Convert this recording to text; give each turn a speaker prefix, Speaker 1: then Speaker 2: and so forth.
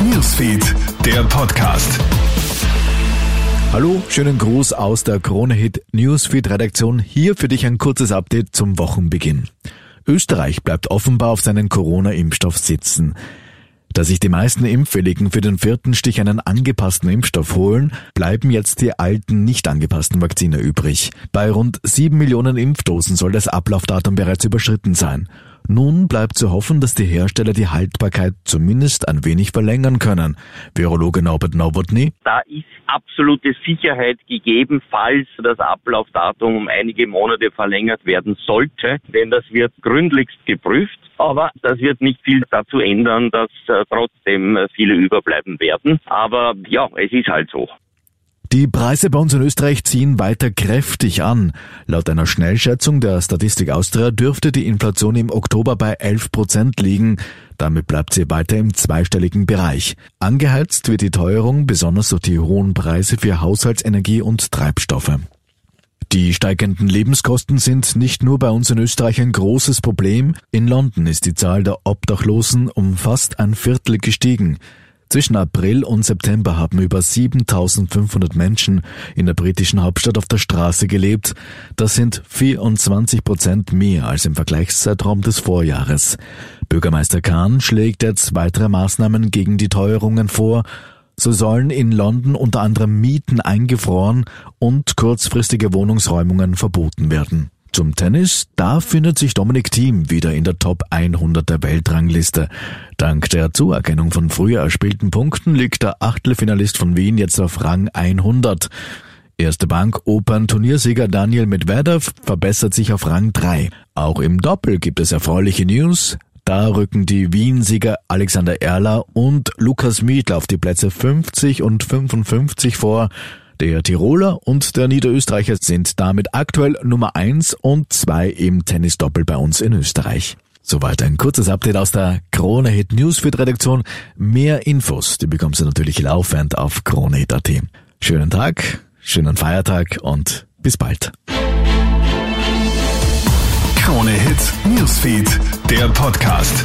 Speaker 1: Newsfeed, der Podcast.
Speaker 2: Hallo, schönen Gruß aus der Krone Hit Newsfeed Redaktion. Hier für dich ein kurzes Update zum Wochenbeginn. Österreich bleibt offenbar auf seinen Corona-Impfstoff sitzen. Da sich die meisten Impfwilligen für den vierten Stich einen angepassten Impfstoff holen, bleiben jetzt die alten nicht angepassten Vakzine übrig. Bei rund sieben Millionen Impfdosen soll das Ablaufdatum bereits überschritten sein. Nun bleibt zu hoffen, dass die Hersteller die Haltbarkeit zumindest ein wenig verlängern können. Virologe Norbert Nowotny.
Speaker 3: Da ist absolute Sicherheit gegeben, falls das Ablaufdatum um einige Monate verlängert werden sollte, denn das wird gründlichst geprüft. Aber das wird nicht viel dazu ändern, dass äh, trotzdem äh, viele überbleiben werden. Aber ja, es ist halt so.
Speaker 2: Die Preise bei uns in Österreich ziehen weiter kräftig an. Laut einer Schnellschätzung der Statistik Austria dürfte die Inflation im Oktober bei 11 Prozent liegen. Damit bleibt sie weiter im zweistelligen Bereich. Angeheizt wird die Teuerung besonders durch die hohen Preise für Haushaltsenergie und Treibstoffe. Die steigenden Lebenskosten sind nicht nur bei uns in Österreich ein großes Problem. In London ist die Zahl der Obdachlosen um fast ein Viertel gestiegen. Zwischen April und September haben über 7500 Menschen in der britischen Hauptstadt auf der Straße gelebt. Das sind 24 Prozent mehr als im Vergleichszeitraum des Vorjahres. Bürgermeister Kahn schlägt jetzt weitere Maßnahmen gegen die Teuerungen vor. So sollen in London unter anderem Mieten eingefroren und kurzfristige Wohnungsräumungen verboten werden. Zum Tennis, da findet sich Dominik Thiem wieder in der Top 100 der Weltrangliste. Dank der Zuerkennung von früher erspielten Punkten liegt der Achtelfinalist von Wien jetzt auf Rang 100. Erste Bank Opern Turniersieger Daniel Medvedev verbessert sich auf Rang 3. Auch im Doppel gibt es erfreuliche News. Da rücken die Wien-Sieger Alexander Erler und Lukas Mietl auf die Plätze 50 und 55 vor. Der Tiroler und der Niederösterreicher sind damit aktuell Nummer eins und zwei im Tennisdoppel bei uns in Österreich. Soweit ein kurzes Update aus der Krone Hit Newsfeed Redaktion. Mehr Infos, die bekommst du natürlich laufend auf kronehit.at. Schönen Tag, schönen Feiertag und bis bald.
Speaker 1: Krone Hit Newsfeed, der Podcast.